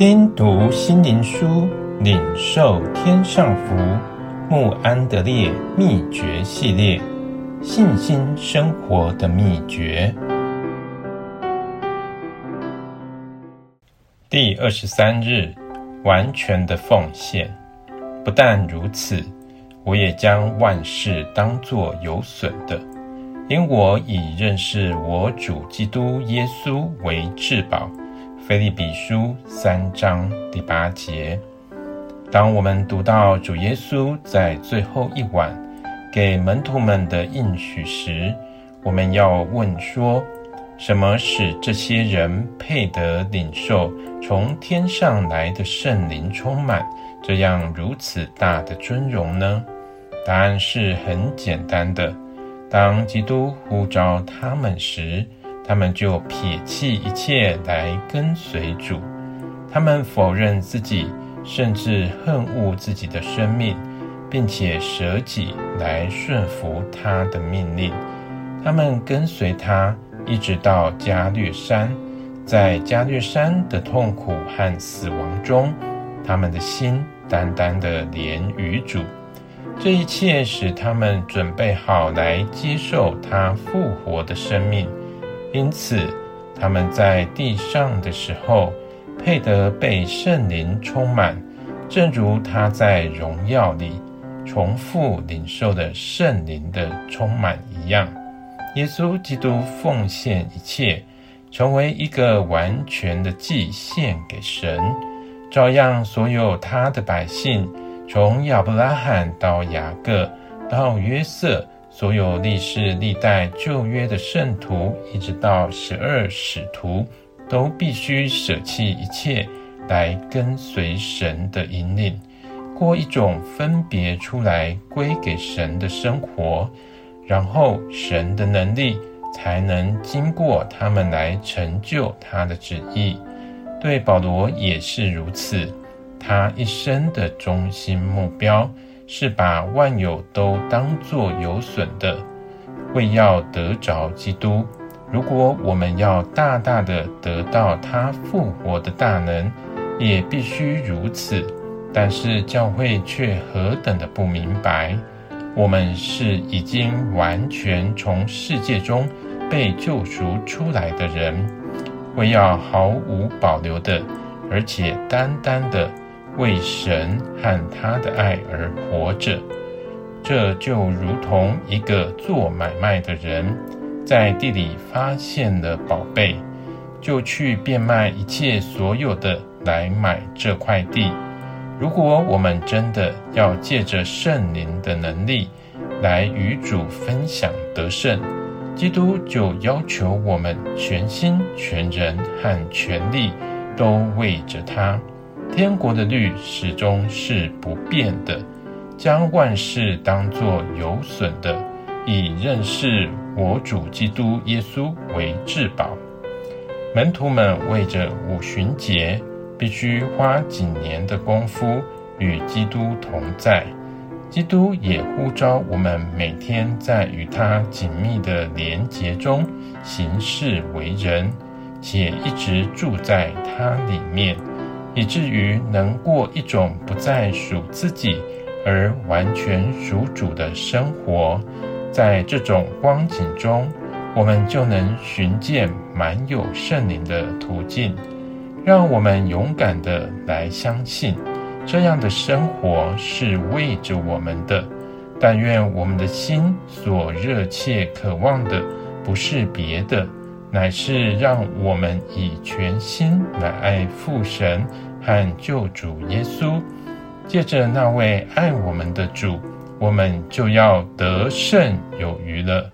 听读心灵书，领受天上福。穆安德烈秘诀系列：信心生活的秘诀。第二十三日，完全的奉献。不但如此，我也将万事当作有损的，因我以认识我主基督耶稣为至宝。腓立比书三章第八节。当我们读到主耶稣在最后一晚给门徒们的应许时，我们要问说：什么使这些人配得领受从天上来的圣灵充满，这样如此大的尊荣呢？答案是很简单的：当基督呼召他们时。他们就撇弃一切来跟随主，他们否认自己，甚至恨恶自己的生命，并且舍己来顺服他的命令。他们跟随他，一直到加略山，在加略山的痛苦和死亡中，他们的心单单的连于主。这一切使他们准备好来接受他复活的生命。因此，他们在地上的时候，配得被圣灵充满，正如他在荣耀里重复领受的圣灵的充满一样。耶稣基督奉献一切，成为一个完全的祭献给神，照样所有他的百姓，从亚伯拉罕到雅各到约瑟。所有历世历代旧约的圣徒，一直到十二使徒，都必须舍弃一切来跟随神的引领，过一种分别出来归给神的生活，然后神的能力才能经过他们来成就他的旨意。对保罗也是如此，他一生的中心目标。是把万有都当作有损的，为要得着基督。如果我们要大大的得到他复活的大能，也必须如此。但是教会却何等的不明白，我们是已经完全从世界中被救赎出来的人，为要毫无保留的，而且单单的。为神和他的爱而活着，这就如同一个做买卖的人，在地里发现了宝贝，就去变卖一切所有的来买这块地。如果我们真的要借着圣灵的能力来与主分享得胜，基督就要求我们全心全人和全力都为着他。天国的律始终是不变的，将万事当作有损的，以认识我主基督耶稣为至宝。门徒们为着五旬节，必须花几年的功夫与基督同在。基督也呼召我们每天在与他紧密的连结中行事为人，且一直住在他里面。以至于能过一种不再属自己，而完全属主的生活，在这种光景中，我们就能寻见满有圣灵的途径。让我们勇敢的来相信，这样的生活是为着我们的。但愿我们的心所热切渴望的，不是别的。乃是让我们以全心来爱父神和救主耶稣，借着那位爱我们的主，我们就要得胜有余了。